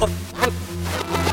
あっ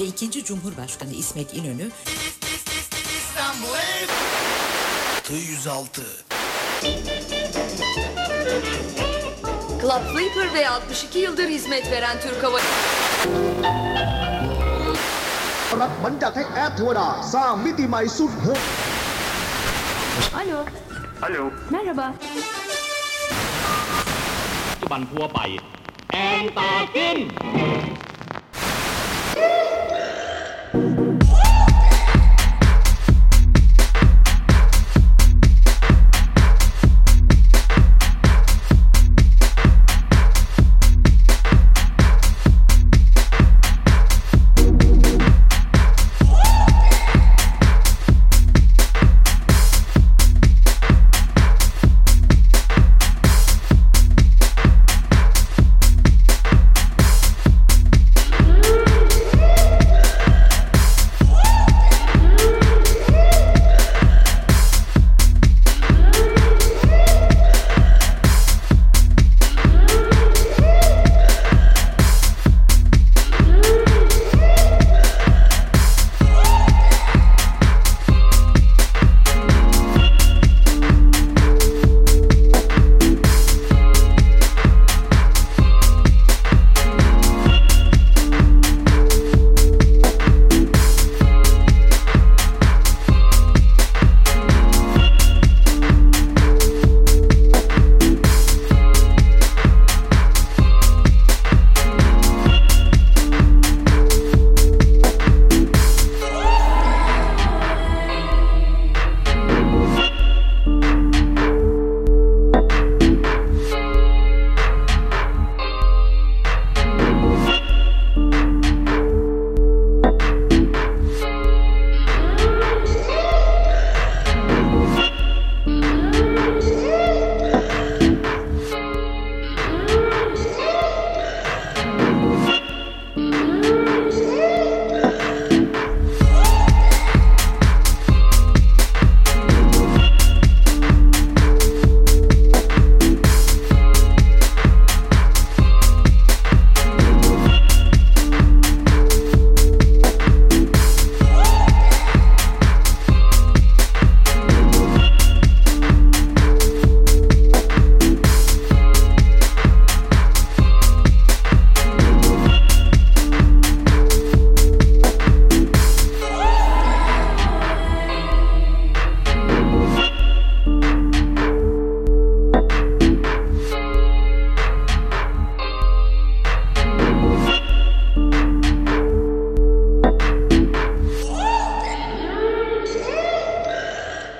Ve ikinci Cumhurbaşkanı İsmet İnönü T106 Club Flipper ve 62 yıldır hizmet veren Türk Hava Polat Alo. Alo. Merhaba. ปัจจุบั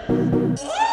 Yeah!